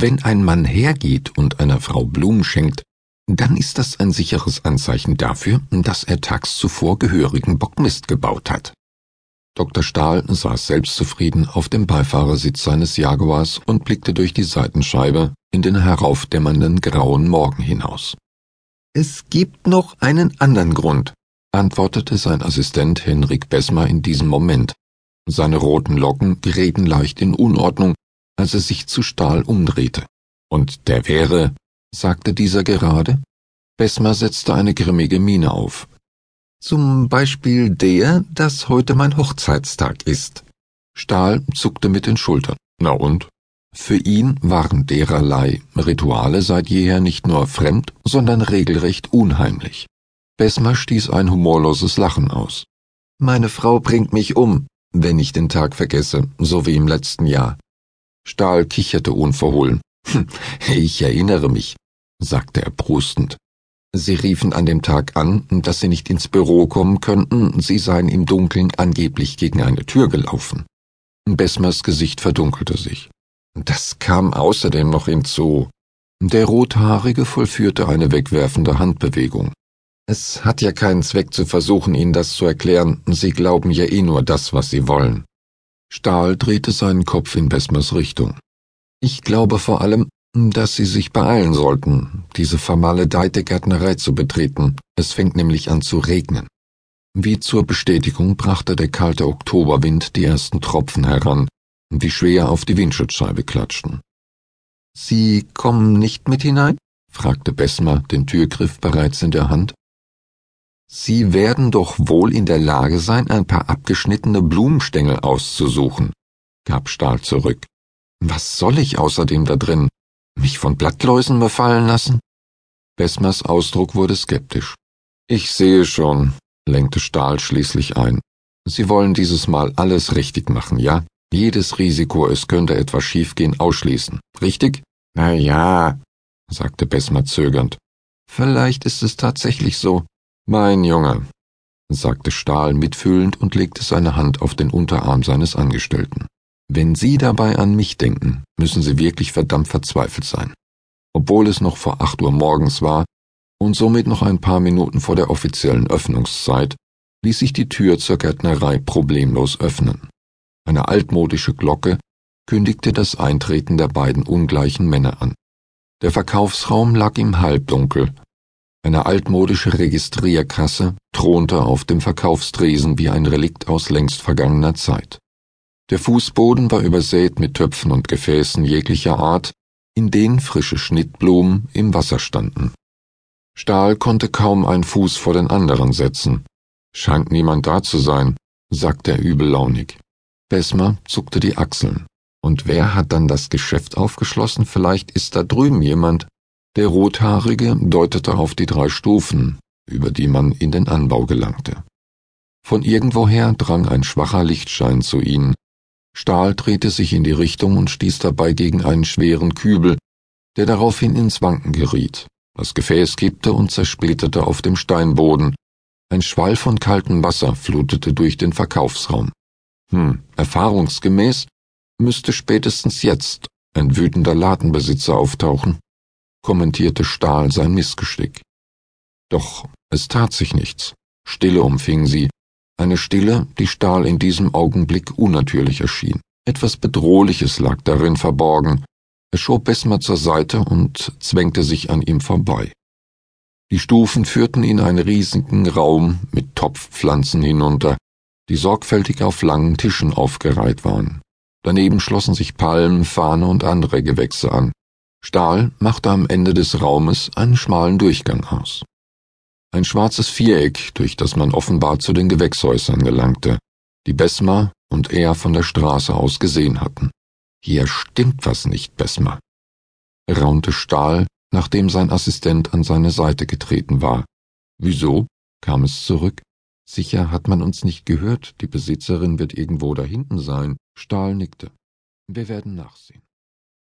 Wenn ein Mann hergeht und einer Frau Blumen schenkt, dann ist das ein sicheres Anzeichen dafür, dass er tags zuvor gehörigen Bockmist gebaut hat. Dr. Stahl saß selbstzufrieden auf dem Beifahrersitz seines Jaguars und blickte durch die Seitenscheibe in den heraufdämmernden grauen Morgen hinaus. Es gibt noch einen anderen Grund, antwortete sein Assistent Henrik Besmer in diesem Moment. Seine roten Locken gerieten leicht in Unordnung, als er sich zu Stahl umdrehte. Und der wäre, sagte dieser gerade. Besmer setzte eine grimmige Miene auf. Zum Beispiel der, dass heute mein Hochzeitstag ist. Stahl zuckte mit den Schultern. Na und? Für ihn waren dererlei Rituale seit jeher nicht nur fremd, sondern regelrecht unheimlich. Besmer stieß ein humorloses Lachen aus. Meine Frau bringt mich um, wenn ich den Tag vergesse, so wie im letzten Jahr. Stahl kicherte unverhohlen. Hm, ich erinnere mich, sagte er prustend. Sie riefen an dem Tag an, dass Sie nicht ins Büro kommen könnten, Sie seien im Dunkeln angeblich gegen eine Tür gelaufen. Besmers Gesicht verdunkelte sich. Das kam außerdem noch hinzu. Der Rothaarige vollführte eine wegwerfende Handbewegung. Es hat ja keinen Zweck zu versuchen, Ihnen das zu erklären, Sie glauben ja eh nur das, was Sie wollen. Stahl drehte seinen Kopf in Besmers Richtung. Ich glaube vor allem, dass Sie sich beeilen sollten, diese vermaledeite Gärtnerei zu betreten. Es fängt nämlich an zu regnen. Wie zur Bestätigung brachte der kalte Oktoberwind die ersten Tropfen heran, die schwer auf die Windschutzscheibe klatschten. Sie kommen nicht mit hinein? fragte Besmer, den Türgriff bereits in der Hand. Sie werden doch wohl in der Lage sein, ein paar abgeschnittene Blumenstängel auszusuchen, gab Stahl zurück. Was soll ich außerdem da drin? Mich von Blattläusen befallen lassen? Besmers Ausdruck wurde skeptisch. Ich sehe schon, lenkte Stahl schließlich ein. Sie wollen dieses Mal alles richtig machen, ja? Jedes Risiko, es könnte etwas schiefgehen, ausschließen. Richtig? Na ja, sagte Besmer zögernd. Vielleicht ist es tatsächlich so. Mein Junge, sagte Stahl mitfühlend und legte seine Hand auf den Unterarm seines Angestellten. Wenn Sie dabei an mich denken, müssen Sie wirklich verdammt verzweifelt sein. Obwohl es noch vor acht Uhr morgens war und somit noch ein paar Minuten vor der offiziellen Öffnungszeit, ließ sich die Tür zur Gärtnerei problemlos öffnen. Eine altmodische Glocke kündigte das Eintreten der beiden ungleichen Männer an. Der Verkaufsraum lag im Halbdunkel. Eine altmodische Registrierkasse thronte auf dem Verkaufstresen wie ein Relikt aus längst vergangener Zeit. Der Fußboden war übersät mit Töpfen und Gefäßen jeglicher Art, in denen frische Schnittblumen im Wasser standen. Stahl konnte kaum einen Fuß vor den anderen setzen. Scheint niemand da zu sein, sagte er übellaunig. Besmer zuckte die Achseln. Und wer hat dann das Geschäft aufgeschlossen? Vielleicht ist da drüben jemand. Der Rothaarige deutete auf die drei Stufen, über die man in den Anbau gelangte. Von irgendwoher drang ein schwacher Lichtschein zu ihnen, Stahl drehte sich in die Richtung und stieß dabei gegen einen schweren Kübel, der daraufhin ins Wanken geriet. Das Gefäß kippte und zersplitterte auf dem Steinboden. Ein Schwall von kaltem Wasser flutete durch den Verkaufsraum. Hm, erfahrungsgemäß müsste spätestens jetzt ein wütender Ladenbesitzer auftauchen, kommentierte Stahl sein Missgeschick. Doch es tat sich nichts. Stille umfing sie, eine Stille, die Stahl in diesem Augenblick unnatürlich erschien. Etwas Bedrohliches lag darin verborgen. Er schob Besmer zur Seite und zwängte sich an ihm vorbei. Die Stufen führten in einen riesigen Raum mit Topfpflanzen hinunter, die sorgfältig auf langen Tischen aufgereiht waren. Daneben schlossen sich Palmen, Fahne und andere Gewächse an. Stahl machte am Ende des Raumes einen schmalen Durchgang aus. Ein schwarzes Viereck, durch das man offenbar zu den Gewächshäusern gelangte, die Besma und er von der Straße aus gesehen hatten. Hier stimmt was nicht, Besma, raunte Stahl, nachdem sein Assistent an seine Seite getreten war. Wieso? kam es zurück. Sicher hat man uns nicht gehört, die Besitzerin wird irgendwo da hinten sein. Stahl nickte. Wir werden nachsehen.